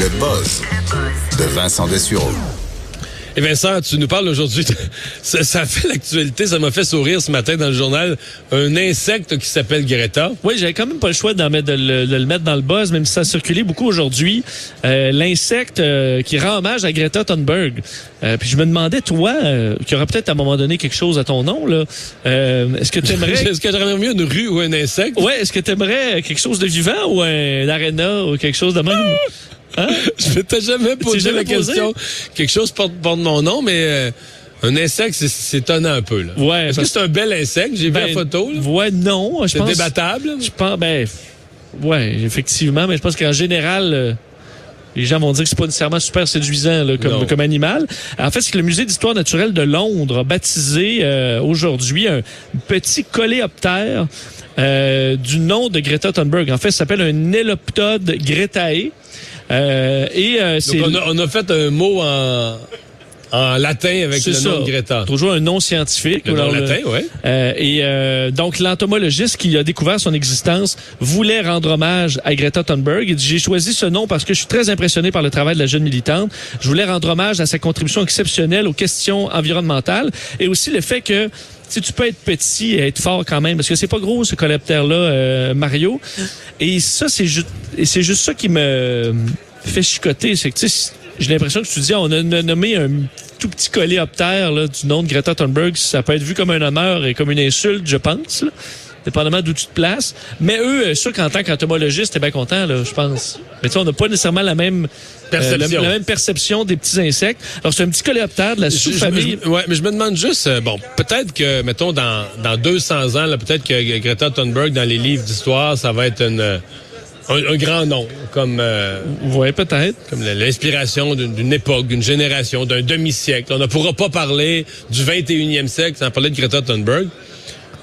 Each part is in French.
Le buzz de Vincent Dessureau. Et Vincent, tu nous parles aujourd'hui, de- ça, ça fait l'actualité, ça m'a fait sourire ce matin dans le journal, un insecte qui s'appelle Greta. Oui, j'avais quand même pas le choix d'en mettre- de, le, de le mettre dans le buzz, même si ça a circulé beaucoup aujourd'hui. Euh, L'insecte euh, qui rend hommage à Greta Thunberg. Euh, puis je me demandais, toi, euh, qui aura peut-être à un moment donné quelque chose à ton nom, là, euh, est-ce que tu aimerais... Est-ce que j'aurais mieux une rue ou un insecte? ouais, est-ce que tu aimerais quelque chose de vivant ou un aréna ou quelque chose de même? Hein? Je m'étais jamais posé jamais la posé? question. Quelque chose porte, porte mon nom, mais euh, un insecte, c'est- étonnant un peu. Là. Ouais, Est-ce que c'est un bel insecte? J'ai vu la Ben, photo. là. Ouais, non, C'est débattable. Je pense, ben, ouais, effectivement, mais je pense qu'en général, euh, les gens vont dire que c'est pas nécessairement super séduisant là, comme, comme animal. En fait, c'est que le musée d'histoire naturelle de Londres a baptisé euh, aujourd'hui un petit coléoptère euh, du nom de Greta Thunberg. En fait, ça s'appelle un Eloptode gretae. Euh, et euh, c'est on, a, on a fait un mot en, en latin avec le ça. nom de Greta. Toujours un nom scientifique. Le nom latin, oui. euh, et euh, donc, l'entomologiste qui a découvert son existence voulait rendre hommage à Greta Thunberg. Il dit, j'ai choisi ce nom parce que je suis très impressionné par le travail de la jeune militante. Je voulais rendre hommage à sa contribution exceptionnelle aux questions environnementales et aussi le fait que si tu peux être petit et être fort quand même, parce que c'est pas gros ce coléoptère-là, euh, Mario. Et ça, c'est juste, c'est juste ça qui me fait chicoter. C'est que, tu sais, j'ai l'impression que tu dis, on a nommé un tout petit coléoptère là, du nom de Greta Thunberg. Ça peut être vu comme un honneur et comme une insulte, je pense. là, dépendamment d'où tu te places. Mais eux, euh, sûr qu'en tant qu'entomologiste, t'es bien content, là, je pense. Mais tu sais, on n'a pas nécessairement la même euh, la, Perception. la même perception des petits insectes. Alors, c'est un petit coléoptère de la sous-famille. ouais, mais je me demande juste, euh, bon, peut-être que, mettons, dans, dans 200 ans, là, peut-être que Greta Thunberg, dans les livres d'histoire, ça va être une, un, un grand nom, comme, euh, Ouais, peut-être. comme l'inspiration d'une d'une époque, d'une génération, d'un demi-siècle. On ne pourra pas parler du 21e siècle sans parler de Greta Thunberg.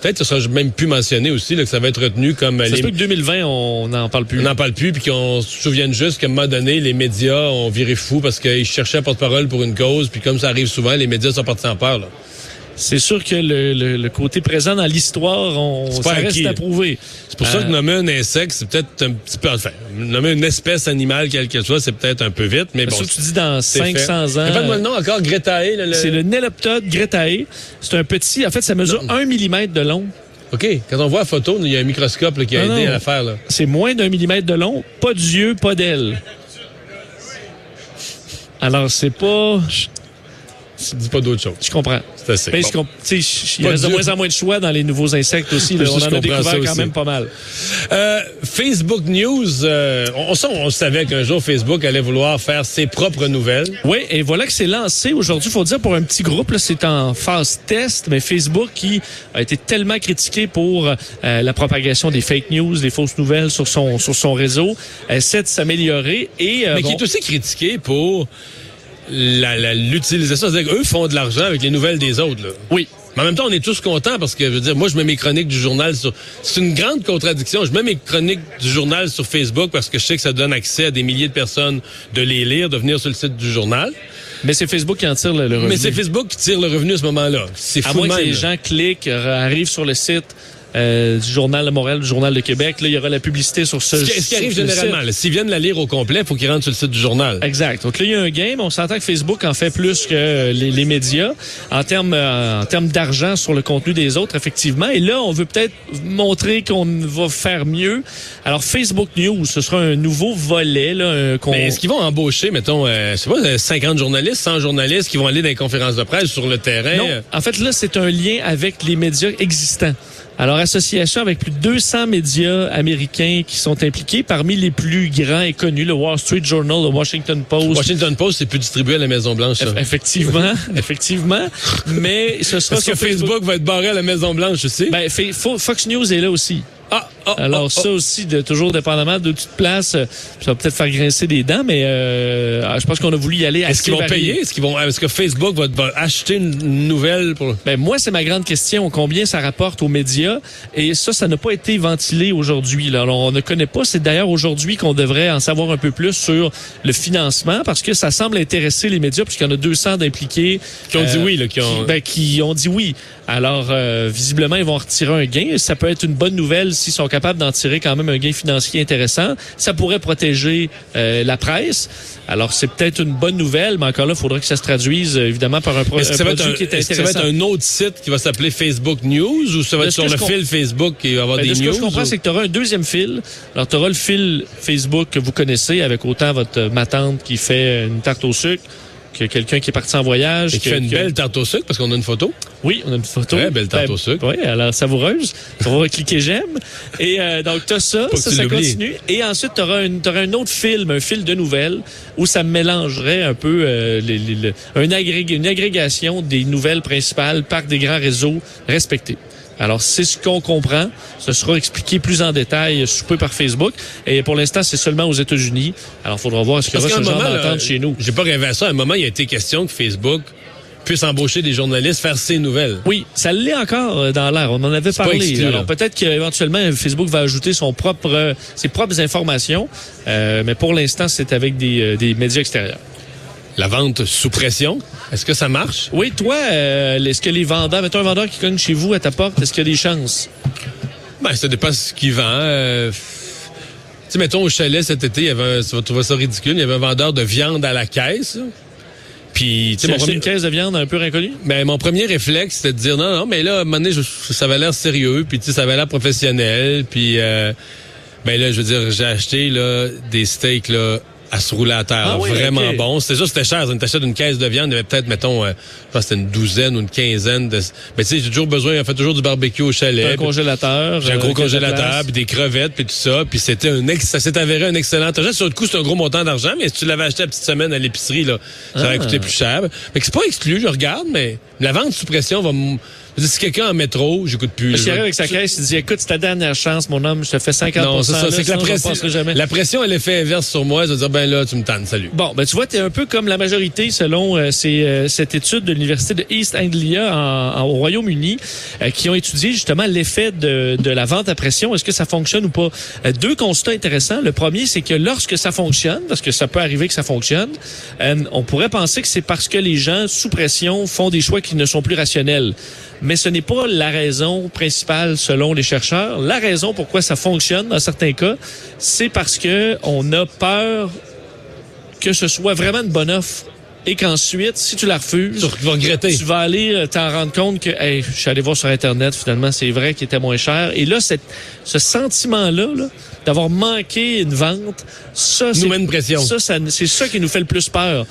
Peut-être que ça sera même plus mentionné aussi, là, que ça va être retenu comme... Ça les- se peut que 2020, on n'en parle plus. on n'en parle plus, puis qu'on se souvienne juste qu'à un moment donné, les médias ont viré fou parce qu'ils cherchaient un porte-parole pour une cause, puis comme ça arrive souvent, les médias sont partis en peur. Là. C'est sûr que le, le- le côté présent dans l'histoire, on, ça reste acquis. à prouver. C'est pour ça que Euh, nommer un insecte, c'est peut-être un petit peu... Enfin, nommer une espèce animale, quelle qu'elle soit, c'est peut-être un peu vite, mais c'est bon... que tu dis dans c'est fait. 500 ans. Rappelle-moi le nom encore, Gretae. le- C'est le Neloptode gretae. C'est un petit, en fait, ça mesure 1 mm de long. OK, quand on voit la photo, il y a un microscope là, qui a Non, aidé non. à la faire. Là. C'est moins d'un millimètre de long, pas d'yeux, pas d'aile. Alors, c'est pas... Je, Dis pas d'autre chose. je comprends. C'est assez. Mais Bon. je tu il reste de moins en moins de choix dans les nouveaux insectes aussi. là. On en a découvert quand aussi. même pas mal. Euh, Facebook News, euh, on, on, on savait qu'un jour Facebook allait vouloir faire ses propres nouvelles. Oui, et voilà que c'est lancé aujourd'hui. faut dire pour un petit groupe, c'est en phase test, mais Facebook qui a été tellement critiqué pour euh, la propagation des fake news, des fausses nouvelles sur son sur son réseau, essaie de s'améliorer et euh, mais bon, qui est aussi critiqué pour l'utilisation. C'est-à-dire qu'eux font de l'argent avec les nouvelles des autres. Là. oui. Mais en même temps, on est tous contents parce que, je veux dire, moi, je mets mes chroniques du journal sur... C'est une grande contradiction. Je mets mes chroniques du journal sur Facebook parce que je sais que ça donne accès à des milliers de personnes de les lire, de venir sur le site du journal. Mais c'est Facebook qui en tire le, le revenu. Mais c'est Facebook qui tire le revenu à ce moment-là. C'est à moins que les gens cliquent, euh, arrivent sur le site euh, du journal de Montréal, du journal de Québec, là il y aura la publicité sur ce. Ce qui, ce qui arrive généralement, s'ils viennent la lire au complet, il faut qu'ils rentrent sur le site du journal. Exact. Donc là, il y a un game. On s'entend que Facebook en fait plus que les, les médias en termes euh, en termes d'argent sur le contenu des autres, effectivement. Et là, on veut peut-être montrer qu'on va faire mieux. Alors, Facebook News, ce sera un nouveau volet là, euh, qu'on. Mais est-ce qu'ils vont embaucher, mettons, euh, je sais pas, euh, 50 journalistes, 100 journalistes qui vont aller dans les conférences de presse sur le terrain? Non. En fait, là, c'est un lien avec les médias existants. Alors, association avec plus de 200 médias américains qui sont impliqués, parmi les plus grands et connus, le Wall Street Journal, le Washington Post. Washington Post, c'est plus distribué à la Maison-Blanche, Effectivement, effectivement. Mais ce sera Parce que Facebook va être barré à la Maison-Blanche aussi. Ben, Fox News est là aussi. ah, ah, Alors ah, ça aussi, de, toujours dépendamment de toute place, euh, ça va peut-être faire grincer des dents, mais euh, je pense qu'on a voulu y aller Est-ce qu'ils vont varié. payer? Est-ce qu'ils vont, est-ce que Facebook va, va acheter une nouvelle pour... Ben, moi, c'est ma grande question. Combien ça rapporte aux médias? Et ça, ça n'a pas été ventilé aujourd'hui. Là. Alors, on ne connaît pas. C'est d'ailleurs aujourd'hui qu'on devrait en savoir un peu plus sur le financement parce que ça semble intéresser les médias puisqu'il y en a 200 d'impliqués. Qui ont dit euh, oui, là, qui ont- ben, qui ont dit oui. Alors, euh, visiblement, ils vont retirer un gain. Ça peut être une bonne nouvelle s'ils sont capables d'en tirer quand même un gain financier intéressant. Ça pourrait protéger euh, la presse. Alors, c'est peut-être une bonne nouvelle, mais encore là, il faudra que ça se traduise, euh, évidemment, par un, pro un produit qui est intéressant. ça va être un autre site qui va s'appeler Facebook News ou ça va être sur le fil Facebook qui va avoir ben, des ce news? Ce que je comprends, c'est que tu auras un deuxième fil. Alors, tu auras le fil Facebook que vous connaissez avec autant votre ma tante qui fait une tarte au sucre que quelqu'un qui est parti en voyage. Et qui fait une belle tarte au sucre parce qu'on a une photo. Oui, on a une photo. Très belle tarte Ben, au sucre. Oui, alors savoureuse. on va cliquer j'aime. Et euh, donc, tu as ça, Pas ça, ça continue. Et ensuite, tu auras, un autre film, un fil de nouvelles, où ça mélangerait un peu euh, les, les- le- un agrég- une agrégation des nouvelles principales par des grands réseaux respectés. Alors, c'est ce qu'on comprend. Ce sera expliqué plus en détail sous peu par Facebook. Et pour l'instant, c'est seulement aux États-Unis. Alors, il faudra voir ce qu'il y aura ce genre moment, d'entente chez nous. J'ai pas rêvé à ça. À un moment, il a été question que Facebook puisse embaucher des journalistes, faire ses nouvelles. Oui, ça l'est encore euh, dans l'air. On en avait parlé. exclu, là. Alors peut-être qu'éventuellement Facebook va ajouter son propre, euh, ses propres informations, euh, mais pour l'instant c'est avec des, euh, des médias extérieurs. La vente sous pression, est-ce que ça marche? Oui, toi, euh, est-ce que les vendeurs, mettons un vendeur qui cogne chez vous à ta porte, est-ce qu'il y a des chances? Ben, ça dépend ce qu'il vend. Euh, Tu mettons, au chalet cet été, il y avait un, tu vas trouver ça ridicule, il y avait un vendeur de viande à la caisse. Puis, tu sais, mon acheté premier, une caisse de viande un peu inconnue? Ben, mon premier réflexe, c'était de dire non, non, mais là, à un moment donné, je- ça avait l'air sérieux, puis tu sais, ça avait l'air professionnel, puis, euh, ben là, je veux dire, j'ai acheté là des steaks là à se rouler à terre, Ah oui, vraiment bon. C'était ça, c'était cher. On t'achète une caisse de viande, il y avait peut-être, mettons, euh, je pense que c'était une douzaine ou une quinzaine de. Mais tu sais, j'ai toujours besoin, on fait toujours du barbecue au chalet. Un congélateur. j'ai un euh, gros la congélateur, puis des crevettes, puis tout ça. Puis c'était un ex ça s'est avéré un excellent achat. Sur le coup, c'est un gros montant d'argent, mais si tu l'avais acheté la petite semaine à l'épicerie, là, ça aurait Ah. coûté plus cher. Que c'est pas exclu, je regarde, mais la vente sous pression va. Si quelqu'un en métro, j'écoute plus. Là. arrive avec sa caisse, il dit écoute, c'est ta dernière chance, mon homme, je te fais 50 Non, c'est ça. C'est que la pression, la pression, elle est fait inverse sur moi. Je veux dire, ben là, tu me tannes, salut. Bon, ben tu vois, tu es un peu comme la majorité selon euh, ces, euh, cette étude de l'Université de East Anglia en- en- au Royaume-Uni euh, qui ont étudié justement l'effet de, de la vente à pression. Est-ce que ça fonctionne ou pas? Euh, deux constats intéressants. Le premier, c'est que lorsque ça fonctionne, parce que ça peut arriver que ça fonctionne, euh, on pourrait penser que c'est parce que les gens sous pression font des choix qui ne sont plus rationnels. Mais ce n'est pas la raison principale selon les chercheurs. La raison pourquoi ça fonctionne dans certains cas, c'est parce que on a peur que ce soit vraiment une bonne offre et qu'ensuite, si tu la refuses, Tu vas regretter. tu vas aller euh, t'en rendre compte que hey, je suis allé voir sur Internet, finalement, c'est vrai qu'il était moins cher. Et là, cette, ce sentiment-là, là, d'avoir manqué une vente, ça, c'est, met une pression. ça, ça- c'est ça qui nous fait le plus peur.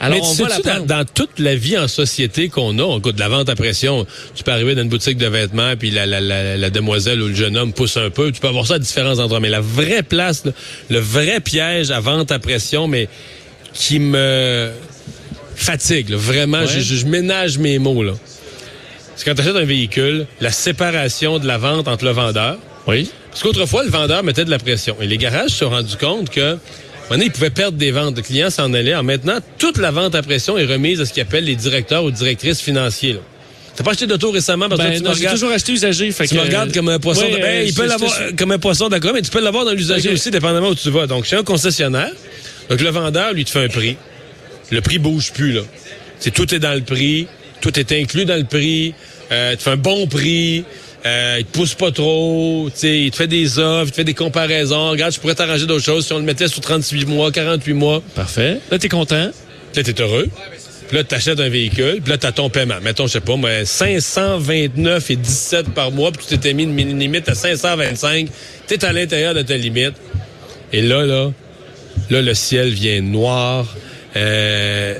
Alors, mais on va la dans, toute la vie en société qu'on a, on de la vente à pression, tu peux arriver dans une boutique de vêtements, puis la, la, la, la demoiselle ou le jeune homme pousse un peu, tu peux avoir ça à différents endroits. Mais la vraie place, le vrai piège à vente à pression, mais qui me fatigue, là, vraiment, Ouais. je, je- je ménage mes mots. là. C'est quand tu achètes un véhicule, la séparation de la vente entre le vendeur, Oui. parce qu'autrefois, le vendeur mettait de la pression. Et les garages se sont rendus compte que, donné, ils pouvaient perdre des ventes. Le client s'en allait. Alors maintenant, toute la vente à pression est remise à ce qu'ils appellent les directeurs ou directrices financiers. là. T'as pas acheté d'auto récemment parce que Ben, tu me non, j'ai regardes, toujours acheté usagé. Fait tu que, me regardes comme un poisson. Ouais, de- Ben, il peut l'avoir comme un poisson d'accord, mais tu peux l'avoir dans l'usager aussi, dépendamment où tu vas. Donc, chez un concessionnaire, donc le vendeur, lui, te fait un prix. Le prix bouge plus, là. C'est tout est dans le prix, tout est inclus dans le prix, euh, il te fait un bon prix, euh, il te pousse pas trop, tu sais, il te fait des offres, il te fait des comparaisons. Regarde, je pourrais t'arranger d'autres choses si on le mettait sur 38 mois, 48 mois. Parfait. Là, t'es content? Là, t'es heureux. Puis là, t'achètes un véhicule, puis là, t'as ton paiement. Mettons, je sais pas, moi, 529 et 17 par mois, puis tu t'étais mis une mini- limite à 525. T'es à l'intérieur de ta limite. Et là, là, là, le ciel vient noir. Euh,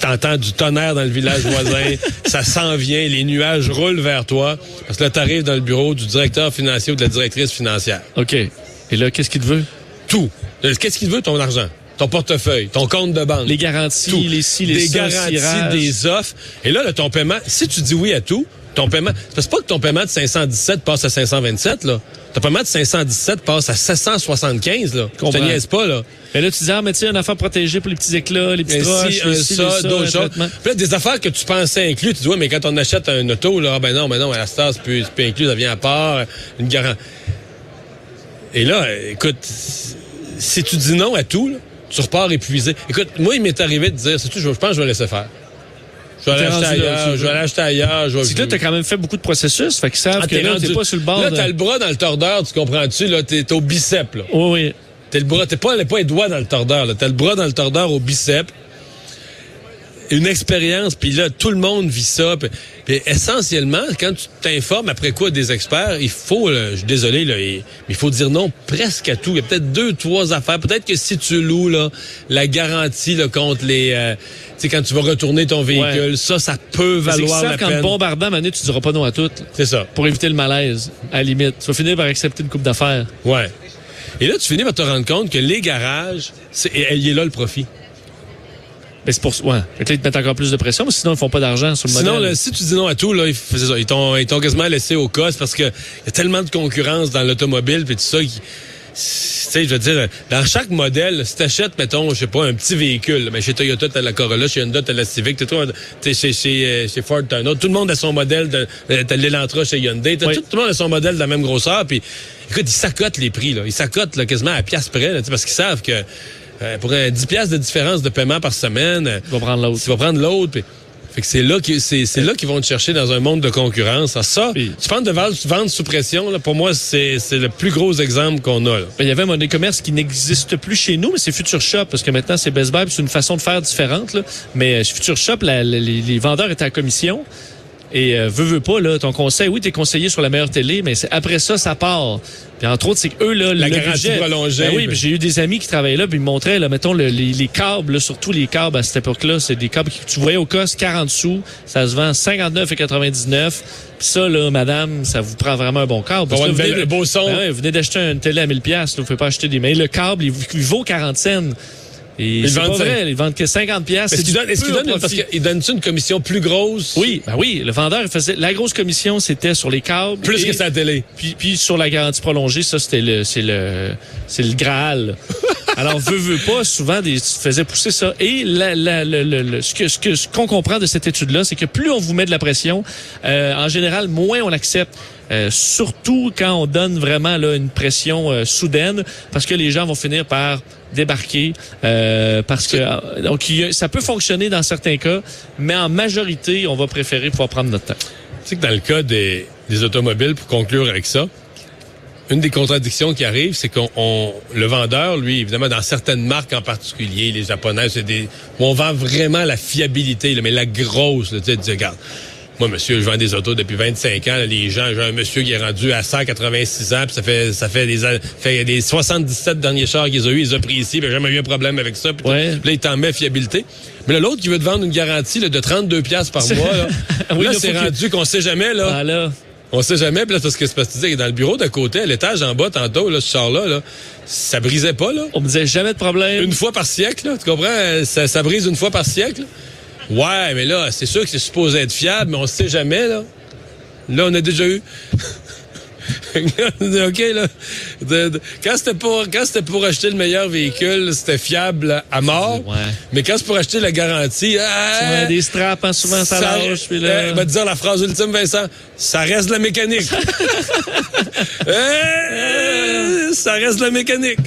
t'entends du tonnerre dans le village voisin. ça s'en vient. Les nuages roulent vers toi. Parce que là, t'arrives dans le bureau du directeur financier ou de la directrice financière. OK. Et là, qu'est-ce qu'il te veut? Tout. Euh, Qu'est-ce qu'il veut, ton argent? Ton portefeuille, ton compte de banque Les garanties, tout. les si, les des garanties, cirage. des offres. Et là, là, ton paiement, si tu dis oui à tout, ton paiement, c'est pas que ton paiement de 517 passe à 527, là. Ton paiement de 517 passe à 775, là. Je te niaise pas, là. Et là, tu dis, ah, mais tu sais, une affaire protégée pour les petits éclats, les petits Un roches, un ci, ça, d'autres un choses. Puis là, des affaires que tu pensais inclus, tu dis, ouais, mais quand on achète un auto, là, ah ben non, ben non, à la star, c'est plus, c'est plus inclus, ça vient à part, une garantie. Et là, écoute, si tu dis non à tout, là, tu repars épuisé. Écoute, moi, il m'est arrivé de dire, c'est tout, je je pense que je vais laisser faire. Je vais l'acheter ailleurs, je vais l'acheter ailleurs. Je vais... Que là, t'as quand même fait beaucoup de processus, fait qu'ils savent Ah, que là, t'es pas sur le bord Là, de... t'as le bras dans le tordeur, tu comprends-tu? Là, t'es t'es au bicep, là. Oui, oui. T'es le bras, t'es pas, pas les doigts dans le tordeur, là. T'as le bras dans le tordeur au bicep. Une expérience, puis là, tout le monde vit ça. Puis, essentiellement, quand tu t'informes après quoi des experts, il faut, là, je suis désolé, là, il- mais il faut dire non presque à tout. Il y a peut-être deux, trois affaires. Peut-être que si tu loues, là, la garantie là, contre les... euh, tu sais, quand tu vas retourner ton véhicule, Ouais. ça, ça peut valoir ça, la peine. bombardant, Manu, tu diras pas non à tout, C'est ça. pour éviter le malaise, à la limite. Tu vas finir par accepter une coupe d'affaires. Ouais. Et là, tu finis par te rendre compte que les garages, il est là le profit. Mais c'est pour ouais. Fait que là, ils te mettent encore plus de pression, mais sinon, ils font pas d'argent sur le Sinon, modèle. là, si tu dis non à tout, là, ils, ça, ils t'ont, ils t'ont quasiment laissé au cos parce que y a tellement de concurrence dans l'automobile puis tout ça. qui- Tu sais, je veux dire, dans chaque modèle, si t'achètes, mettons, je sais pas, un petit véhicule, mais chez Toyota, t'as la Corolla, chez Honda, t'as la Civic, t'as toi, t'es chez, chez, euh, chez Ford, t'as un autre. Tout le monde a son modèle, de, euh, t'as l'Elantra chez Hyundai, Oui. tout, tout le monde a son modèle de la même grosseur, puis écoute, ils s'accotent les prix, là. Ils s'accotent, là, quasiment à pièce près, là, parce qu'ils savent que euh, pour un 10 piastres de différence de paiement par semaine, euh, Tu vas prendre l'autre. tu vas prendre l'autre. puis- Fait que c'est là qui c'est c'est là qu'ils vont te chercher dans un monde de concurrence. Ah, ça, tu parles de vendre sous pression. Là, pour moi, c'est c'est le plus gros exemple qu'on a. Là. Ben, Il y avait un monnaie commerce qui n'existe plus chez nous, mais c'est Future Shop, parce que maintenant c'est Best Buy, c'est une façon de faire différente. Là. Mais euh, Future Shop, la- la- les, les vendeurs étaient à commission. Et euh, veux, veux pas, là, ton conseil, oui, t'es conseillé sur la meilleure télé, mais c'est après ça, ça part. Puis entre autres, c'est que eux, là, La le budget- prolongée, Ben oui, ben- puis j'ai eu des amis qui travaillaient là, puis ils me montraient, là, mettons, le- les, les câbles, là, surtout les câbles à cette époque-là, c'est des câbles que tu voyais au cost 40 sous, ça se vend 59,99. Puis ça, là, madame, ça vous prend vraiment un bon câble. Parce vous venez beau son. Ben ouais, vous venez d'acheter une télé à 1000 pièces, vous pouvez pas acheter des mais le câble il, il vaut 40 cents. Et c'est pas vendent ça. vrai, ils vendent que 50 pièces. Est-ce qu'ils donnent, est-ce qu'ils donnent une- parce qu'ils donnent une commission plus grosse? Oui, ben oui, le vendeur il faisait la grosse commission c'était sur les câbles Plus et- que sa télé. puis, puis sur la garantie prolongée, ça c'était le c'est le c'est le Graal. Alors veut veut pas souvent des tu faisais pousser ça et la, la, le, le- le- ce que ce que ce qu'on comprend de cette étude là, c'est que plus on vous met de la pression, euh, en général moins on accepte. Euh, surtout quand on donne vraiment là, une pression euh, soudaine, parce que les gens vont finir par débarquer, euh, parce que euh, donc ça peut fonctionner dans certains cas, mais en majorité, on va préférer pouvoir prendre notre temps. Tu sais que dans le cas des, des automobiles, pour conclure avec ça, une des contradictions qui arrive, c'est qu'on on- le vendeur, lui, évidemment, dans certaines marques en particulier, les japonais, c'est des où on vend vraiment la fiabilité, là, mais la grosse, tu sais, regarde. Moi, monsieur, je vends des autos depuis 25 ans. là, les gens, j'ai un monsieur qui est rendu à 186 ans, puis ça fait ça fait des fait des 77 derniers chars qu'ils ont eu, ils ont pris ici, puis j'ai jamais eu un problème avec ça. Puis Ouais. là, il t'en met fiabilité. Mais l'autre qui veut te vendre une garantie là, de 32 pièces par mois, là, Oui, là c'est rendu qu'on sait jamais là. Voilà. On sait jamais, puis là, c'est parce que c'est parce que tu dis, dans le bureau d'à côté, à l'étage en bas, tantôt, là, ce char-là, là, ça brisait pas, là. On me disait jamais de problème. Une fois par siècle, là, tu comprends? Ça, ça brise une fois par siècle. Ouais, mais là, c'est sûr que c'est supposé être fiable, mais on sait jamais, là. Là, on a déjà eu. OK, là. De- de- quand c'était pour, quand c'était pour acheter le meilleur véhicule, c'était fiable à mort. Ouais. Mais quand c'est pour acheter la garantie, ah, des straps, hein, souvent ça, lâche. Puis là... va te dire la phrase ultime, Vincent. Ça reste de la mécanique. Euh, ça reste de la mécanique.